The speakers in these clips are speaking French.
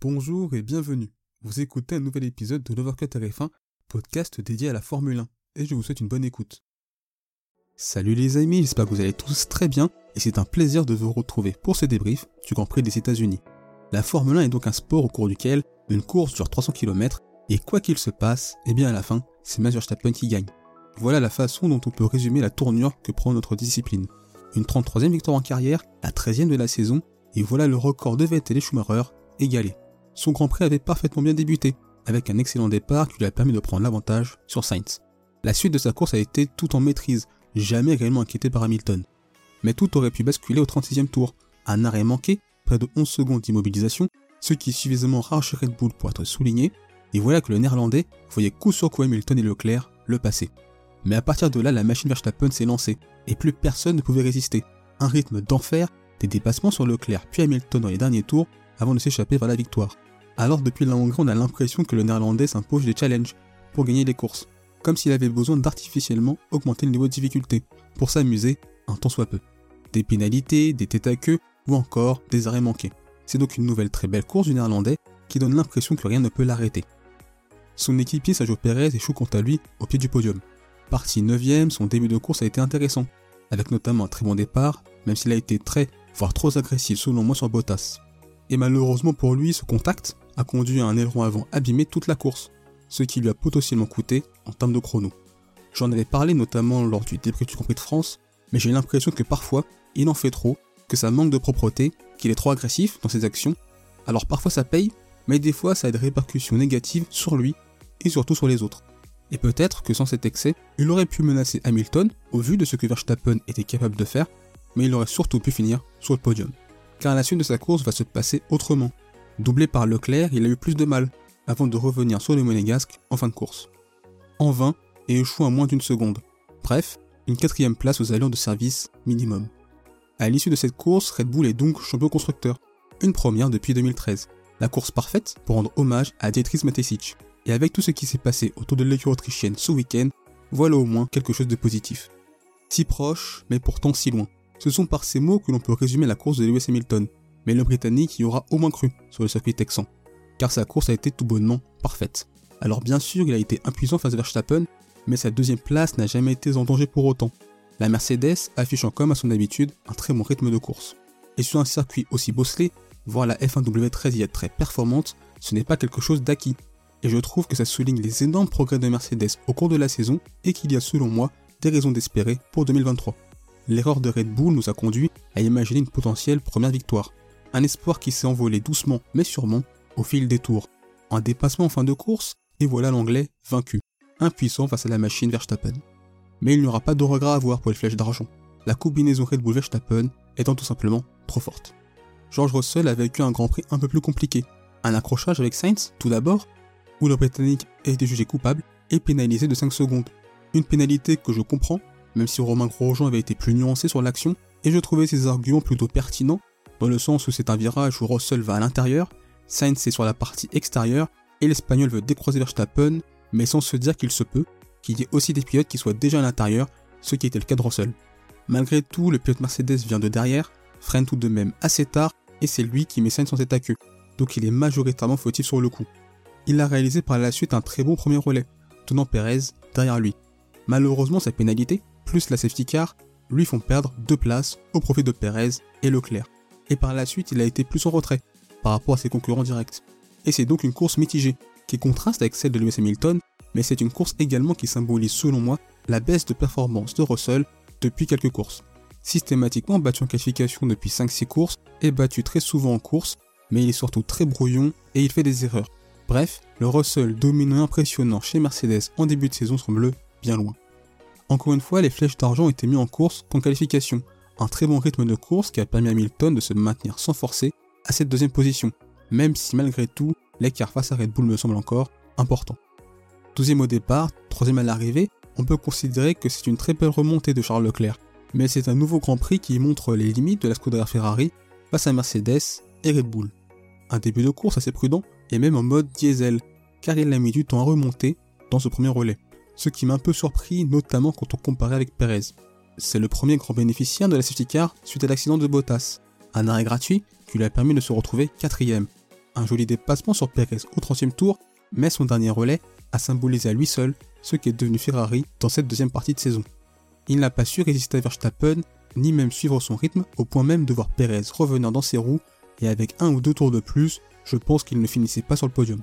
Bonjour et bienvenue. Vous écoutez un nouvel épisode de l'Overcut RF1, podcast dédié à la Formule 1, et je vous souhaite une bonne écoute. Salut les amis, j'espère que vous allez tous très bien, et c'est un plaisir de vous retrouver pour ce débrief du Grand Prix des États-Unis. La Formule 1 est donc un sport au cours duquel une course dure 300 km, et quoi qu'il se passe, eh bien à la fin, c'est Max Verstappen qui gagne. Voilà la façon dont on peut résumer la tournure que prend notre discipline. Une 33e victoire en carrière, la 13e de la saison, et voilà le record de Vettel et Schumacher égalé. Son Grand Prix avait parfaitement bien débuté, avec un excellent départ qui lui a permis de prendre l'avantage sur Sainz. La suite de sa course a été tout en maîtrise, jamais réellement inquiété par Hamilton. Mais tout aurait pu basculer au 36e tour. Un arrêt manqué, près de 11 secondes d'immobilisation, ce qui est suffisamment rare chez Red Bull pour être souligné, et voilà que le néerlandais voyait coup sur coup Hamilton et Leclerc le passer. Mais à partir de là, la machine Verstappen s'est lancée, et plus personne ne pouvait résister. Un rythme d'enfer, des dépassements sur Leclerc puis Hamilton dans les derniers tours, avant de s'échapper vers la victoire. Alors depuis la Hongrie, on a l'impression que le néerlandais s'impose des challenges pour gagner les courses, comme s'il avait besoin d'artificiellement augmenter le niveau de difficulté, pour s'amuser un tant soit peu. Des pénalités, des têtes à queue, ou encore des arrêts manqués. C'est donc une nouvelle très belle course du néerlandais qui donne l'impression que rien ne peut l'arrêter. Son équipier Sergio Perez échoue quant à lui au pied du podium. Parti 9ème, son début de course a été intéressant, avec notamment un très bon départ, même s'il a été très, voire trop agressif selon moi sur Bottas. Et malheureusement pour lui, ce contact a conduit à un aileron avant abîmé toute la course, ce qui lui a potentiellement coûté en termes de chrono. J'en avais parlé notamment lors du débrief du Grand de France, mais j'ai l'impression que parfois, il en fait trop, que ça manque de propreté, qu'il est trop agressif dans ses actions. Alors parfois ça paye, mais des fois ça a des répercussions négatives sur lui et surtout sur les autres. Et peut-être que sans cet excès, il aurait pu menacer Hamilton au vu de ce que Verstappen était capable de faire, mais il aurait surtout pu finir sur le podium. Car la suite de sa course va se passer autrement. Doublé par Leclerc, il a eu plus de mal, avant de revenir sur le monégasque en fin de course. En vain, et échoue à moins d'une seconde. Bref, une quatrième place aux allures de service minimum. À l'issue de cette course, Red Bull est donc champion constructeur, une première depuis 2013. La course parfaite pour rendre hommage à Dietrich Matesic. Et avec tout ce qui s'est passé autour de l'équipe autrichienne ce week-end, voilà au moins quelque chose de positif. Si proche, mais pourtant si loin. Ce sont par ces mots que l'on peut résumer la course de Lewis Hamilton, mais le Britannique y aura au moins cru sur le circuit texan, car sa course a été tout bonnement parfaite. Alors bien sûr, il a été impuissant face à Verstappen, mais sa deuxième place n'a jamais été en danger pour autant. La Mercedes affichant comme à son habitude un très bon rythme de course. Et sur un circuit aussi bosselé, voir la F1W13 y être très performante, ce n'est pas quelque chose d'acquis. Et je trouve que ça souligne les énormes progrès de Mercedes au cours de la saison et qu'il y a selon moi des raisons d'espérer pour 2023. L'erreur de Red Bull nous a conduit à imaginer une potentielle première victoire. Un espoir qui s'est envolé doucement mais sûrement au fil des tours. Un dépassement en fin de course, et voilà l'anglais vaincu, impuissant face à la machine Verstappen. Mais il n'y aura pas de regret à avoir pour les flèches d'argent. La combinaison Red Bull Verstappen étant tout simplement trop forte. George Russell a vécu un Grand Prix un peu plus compliqué. Un accrochage avec Sainz, tout d'abord, où le Britannique a été jugé coupable et pénalisé de 5 secondes. Une pénalité que je comprends, même si Romain Grosjean avait été plus nuancé sur l'action, et je trouvais ses arguments plutôt pertinents dans le sens où c'est un virage où Russell va à l'intérieur, Sainz est sur la partie extérieure, et l'Espagnol veut décroiser Verstappen, mais sans se dire qu'il se peut qu'il y ait aussi des pilotes qui soient déjà à l'intérieur, ce qui était le cas de Russell. Malgré tout, le pilote Mercedes vient de derrière, freine tout de même assez tard, et c'est lui qui met Sainz en tête à queue, donc il est majoritairement fautif sur le coup. Il a réalisé par la suite un très bon premier relais, tenant Perez derrière lui. Malheureusement, sa pénalité, plus la safety car, lui font perdre deux places au profit de Perez et Leclerc et par la suite il a été plus en retrait par rapport à ses concurrents directs. Et c'est donc une course mitigée, qui contraste avec celle de Lewis Hamilton, mais c'est une course également qui symbolise selon moi la baisse de performance de Russell depuis quelques courses. Systématiquement battu en qualification depuis 5-6 courses et battu très souvent en course, mais il est surtout très brouillon et il fait des erreurs. Bref, le Russell dominant impressionnant chez Mercedes en début de saison semble bien loin. Encore une fois, les flèches d'argent été mises en course qu'en qualification, un très bon rythme de course qui a permis à Hamilton de se maintenir sans forcer à cette deuxième position, même si malgré tout, l'écart face à Red Bull me semble encore important. Douzième au départ, troisième à l'arrivée, on peut considérer que c'est une très belle remontée de Charles Leclerc, mais c'est un nouveau Grand Prix qui montre les limites de la Scuderia Ferrari face à Mercedes et Red Bull. Un début de course assez prudent et même en mode diesel, car il a mis du temps à remonter dans ce premier relais, ce qui m'a un peu surpris notamment quand on comparait avec Perez. C'est le premier grand bénéficiaire de la safety car suite à l'accident de Bottas. Un arrêt gratuit qui lui a permis de se retrouver quatrième. un joli dépassement sur Perez au 30e tour, mais son dernier relais a symbolisé à lui seul ce qui est devenu Ferrari dans cette deuxième partie de saison. Il n'a pas su résister à Verstappen, ni même suivre son rythme, au point même de voir Perez revenir dans ses roues, et avec un ou deux tours de plus, je pense qu'il ne finissait pas sur le podium.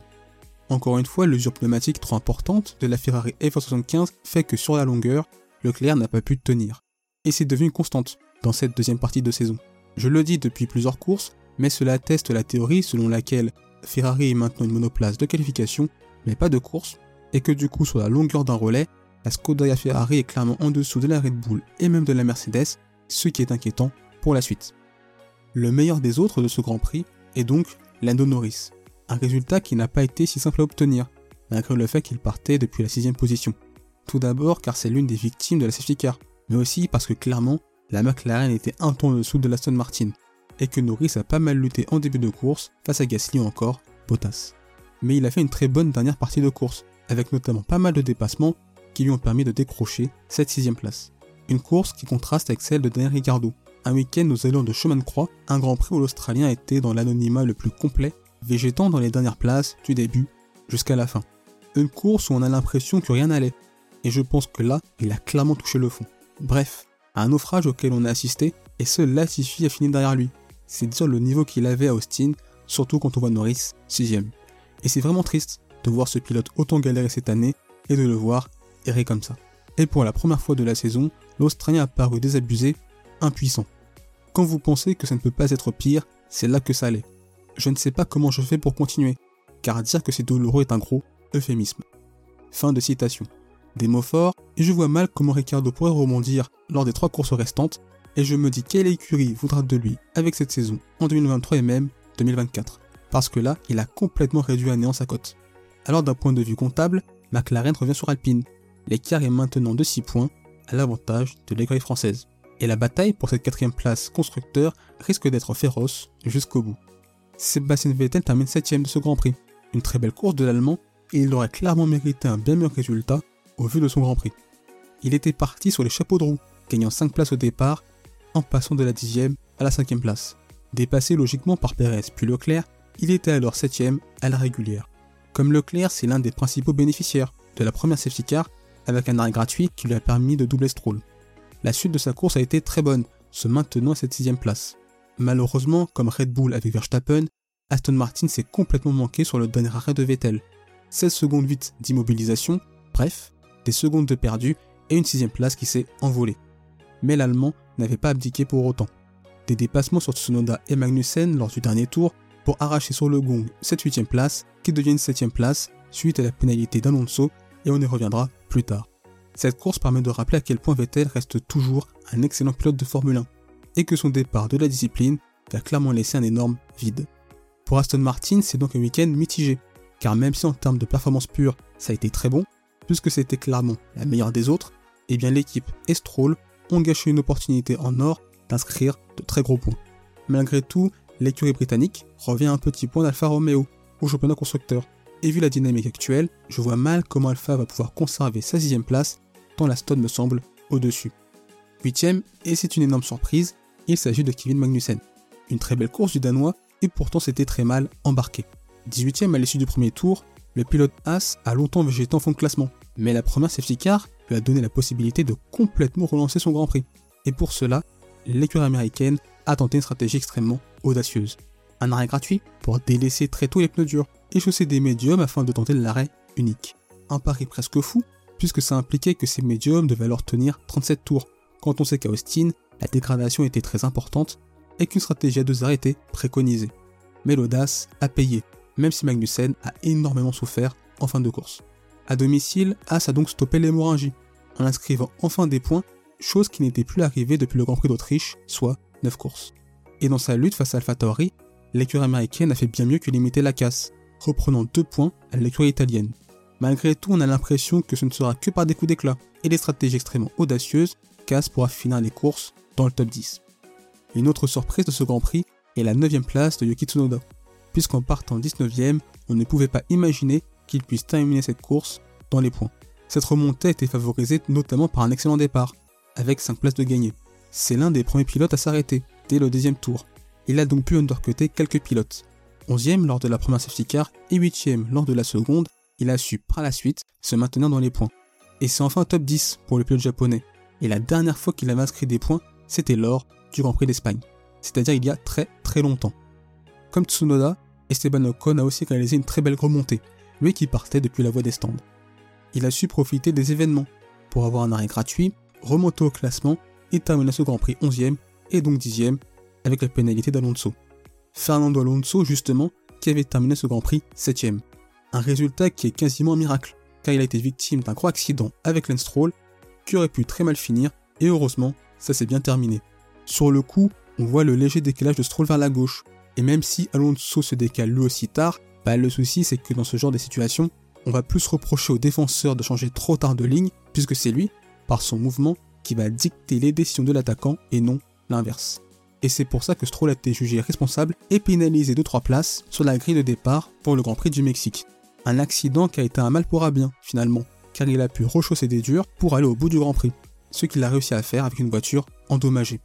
Encore une fois, l'usure pneumatique trop importante de la Ferrari F75 fait que sur la longueur, Leclerc n'a pas pu tenir. Et c'est devenu une constante dans cette deuxième partie de saison. Je le dis depuis plusieurs courses, mais cela atteste la théorie selon laquelle Ferrari est maintenant une monoplace de qualification, mais pas de course, et que du coup sur la longueur d'un relais, la Scuderia Ferrari est clairement en dessous de la Red Bull et même de la Mercedes, ce qui est inquiétant pour la suite. Le meilleur des autres de ce Grand Prix est donc Lando Norris, un résultat qui n'a pas été si simple à obtenir, malgré le fait qu'il partait depuis la sixième position. Tout d'abord car c'est l'une des victimes de la safety car, mais aussi parce que clairement, la McLaren était un ton en dessous de l'Aston Martin, et que Norris a pas mal lutté en début de course face à Gasly encore Bottas. Mais il a fait une très bonne dernière partie de course, avec notamment pas mal de dépassements qui lui ont permis de décrocher cette sixième place. Une course qui contraste avec celle de Daniel Ricciardo. Un week-end aux allures de chemin de croix, un Grand Prix où l'Australien était dans l'anonymat le plus complet, végétant dans les dernières places du début jusqu'à la fin. Une course où on a l'impression que rien n'allait. Et je pense que là, il a clairement touché le fond. Bref, un naufrage auquel on a assisté, et seul Latifi a fini derrière lui. C'est dire le niveau qu'il avait à Austin, surtout quand on voit Norris 6 Et c'est vraiment triste de voir ce pilote autant galérer cette année et de le voir errer comme ça. Et pour la première fois de la saison, l'Australien a paru désabusé, impuissant. Quand vous pensez que ça ne peut pas être pire, c'est là que ça allait. Je ne sais pas comment je fais pour continuer, car dire que c'est douloureux est un gros euphémisme. Fin de citation. Des mots forts, et je vois mal comment Ricardo pourrait rebondir lors des trois courses restantes, et je me dis quelle écurie voudra de lui avec cette saison en 2023 et même 2024. Parce que là, il a complètement réduit à néant sa cote. Alors d'un point de vue comptable, McLaren revient sur Alpine. L'écart est maintenant de 6 points à l'avantage de l'écurie française. Et la bataille pour cette quatrième place constructeur risque d'être féroce jusqu'au bout. Sébastien Vettel termine 7 de ce Grand Prix. Une très belle course de l'Allemand et il aurait clairement mérité un bien meilleur résultat au vu de son Grand Prix. Il était parti sur les chapeaux de roue, gagnant 5 places au départ, en passant de la 10e à la 5e place. Dépassé logiquement par Perez puis Leclerc, il était alors 7 à la régulière. Comme Leclerc, c'est l'un des principaux bénéficiaires de la première safety car avec un arrêt gratuit qui lui a permis de doubler Stroll. La suite de sa course a été très bonne, se maintenant à cette sixième place. Malheureusement, comme Red Bull avec Verstappen, Aston Martin s'est complètement manqué sur le dernier arrêt de Vettel. 16 secondes 8 d'immobilisation, bref, des secondes de perdu et une sixième place qui s'est envolée. Mais l'Allemand n'avait pas abdiqué pour autant. Des dépassements sur Tsunoda et Magnussen lors du dernier tour pour arracher sur le gong cette huitième place qui devient une septième place suite à la pénalité d'Alonso et on y reviendra plus tard. Cette course permet de rappeler à quel point Vettel reste toujours un excellent pilote de Formule 1 et que son départ de la discipline va clairement laisser un énorme vide. Pour Aston Martin, c'est donc un week-end mitigé, car même si en termes de performance pure, ça a été très bon, puisque c'était clairement la meilleure des autres, eh bien l'équipe et Stroll ont gâché une opportunité en or d'inscrire de très gros points. Malgré tout, l'écurie britannique revient à un petit point d'Alfa Romeo au championnat constructeur. Et vu la dynamique actuelle, je vois mal comment Alfa va pouvoir conserver sa sixième place, tant la Stone me semble au-dessus. Huitième, et c'est une énorme surprise, il s'agit de Kevin Magnussen. Une très belle course du Danois, et pourtant c'était très mal embarqué. 18ème à l'issue du premier tour, le pilote As a longtemps végété en fond de classement, mais la première safety car lui a donné la possibilité de complètement relancer son Grand Prix. Et pour cela, l'écurie américaine a tenté une stratégie extrêmement audacieuse. Un arrêt gratuit pour délaisser très tôt les pneus durs et chausser des médiums afin de tenter l'arrêt unique. Un pari presque fou, puisque ça impliquait que ces médiums devaient alors tenir 37 tours, quand on sait qu'à Austin, la dégradation était très importante et qu'une stratégie à deux arrêts était préconisée. Mais l'audace a payé, même si Magnussen a énormément souffert en fin de course. À domicile, As a donc stoppé l'hémorragie, en inscrivant enfin des points, chose qui n'était plus arrivée depuis le Grand Prix d'Autriche, soit 9 courses. Et dans sa lutte face à AlphaTauri, l'écurie américaine a fait bien mieux que limiter la casse, reprenant 2 points à l'écurie italienne. Malgré tout, on a l'impression que ce ne sera que par des coups d'éclat et des stratégies extrêmement audacieuses qu'As pourra finir les courses dans le top 10. Une autre surprise de ce Grand Prix est la 9ème place de Yuki Tsunoda, puisqu'en partant 19ème, on ne pouvait pas imaginer qu'il puisse terminer cette course dans les points. Cette remontée a été favorisée notamment par un excellent départ, avec 5 places de gagné. C'est l'un des premiers pilotes à s'arrêter, dès le deuxième tour. Il a donc pu undercuter quelques pilotes. 11e lors de la première safety car et 8e lors de la seconde, il a su par la suite se maintenir dans les points. Et c'est enfin top 10 pour le pilote japonais. Et la dernière fois qu'il avait inscrit des points, c'était lors du Grand Prix d'Espagne, c'est-à-dire il y a très très longtemps. Comme Tsunoda, Esteban Ocon a aussi réalisé une très belle remontée, lui qui partait depuis la voie des stands. Il a su profiter des événements pour avoir un arrêt gratuit, remonter au classement et terminer ce Grand Prix 11e et donc 10e avec la pénalité d'Alonso. Fernando Alonso justement qui avait terminé ce Grand Prix 7e. Un résultat qui est quasiment un miracle, car il a été victime d'un gros accident avec Lance Stroll qui aurait pu très mal finir et heureusement ça s'est bien terminé. Sur le coup, on voit le léger décalage de Stroll vers la gauche, et même si Alonso se décale lui aussi tard, bah le souci c'est que dans ce genre de situation, on va plus reprocher au défenseur de changer trop tard de ligne, puisque c'est lui, par son mouvement, qui va dicter les décisions de l'attaquant et non l'inverse. Et c'est pour ça que Stroll a été jugé responsable et pénalisé de 3 places sur la grille de départ pour le Grand Prix du Mexique. Un accident qui a été un mal pour un bien, finalement, car il a pu rechausser des durs pour aller au bout du Grand Prix, ce qu'il a réussi à faire avec une voiture endommagée.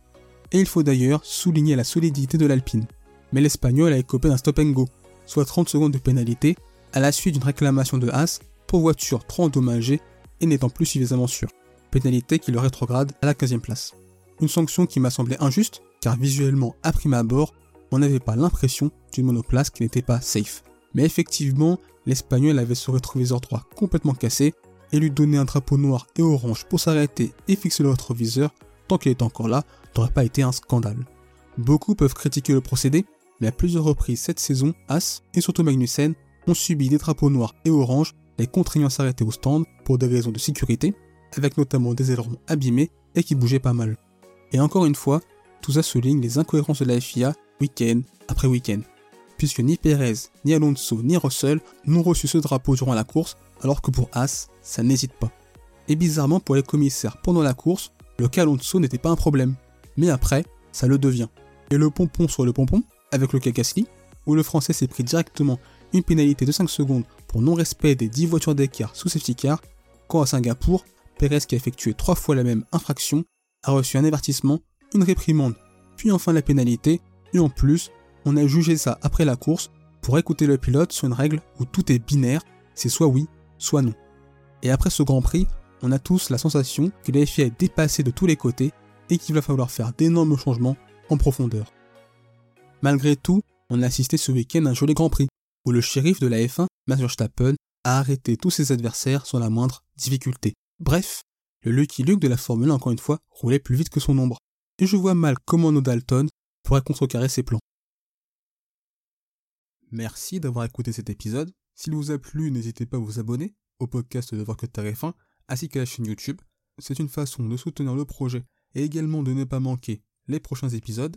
Et il faut d'ailleurs souligner la solidité de l'Alpine. Mais l'Espagnol a écopé d'un stop and go, soit 30 secondes de pénalité, à la suite d'une réclamation de Haas pour voiture trop endommagée et n'étant plus suffisamment sûre. Pénalité qui le rétrograde à la 15e place. Une sanction qui m'a semblé injuste, car visuellement, à prime abord, on n'avait pas l'impression d'une monoplace qui n'était pas safe. Mais effectivement, l'Espagnol avait son rétroviseur droit complètement cassé et lui donner un drapeau noir et orange pour s'arrêter et fixer le rétroviseur tant qu'il est encore là n'aurait pas été un scandale. Beaucoup peuvent critiquer le procédé, mais à plusieurs reprises cette saison, As et surtout Magnussen ont subi des drapeaux noirs et oranges les contraignant à s'arrêter au stand pour des raisons de sécurité, avec notamment des ailerons abîmés et qui bougeaient pas mal. Et encore une fois, tout ça souligne les incohérences de la FIA week-end après week-end, puisque ni Perez, ni Alonso, ni Russell n'ont reçu ce drapeau durant la course, alors que pour As, ça n'hésite pas. Et bizarrement pour les commissaires pendant la course, le cas Alonso n'était pas un problème, mais après, ça le devient. Et le pompon sur le pompon, avec le Gasly, où le français s'est pris directement une pénalité de 5 secondes pour non-respect des 10 voitures d'écart sous safety car, quand à Singapour, Perez qui a effectué 3 fois la même infraction a reçu un avertissement, une réprimande, puis enfin la pénalité, et en plus, on a jugé ça après la course pour écouter le pilote sur une règle où tout est binaire, c'est soit oui, soit non. Et après ce Grand Prix, on a tous la sensation que la FIA est dépassée de tous les côtés et qu'il va falloir faire d'énormes changements en profondeur. Malgré tout, on a assisté ce week-end à un joli Grand Prix, où le shérif de la F1, Max Verstappen, a arrêté tous ses adversaires sans la moindre difficulté. Bref, le Lucky Luke de la Formule 1, encore une fois, roulait plus vite que son ombre. Et je vois mal comment nos Dalton pourrait contrecarrer ses plans. Merci d'avoir écouté cet épisode. S'il vous a plu, n'hésitez pas à vous abonner au podcast de Voir que F1 ainsi qu'à la chaîne YouTube. C'est une façon de soutenir le projet et également de ne pas manquer les prochains épisodes.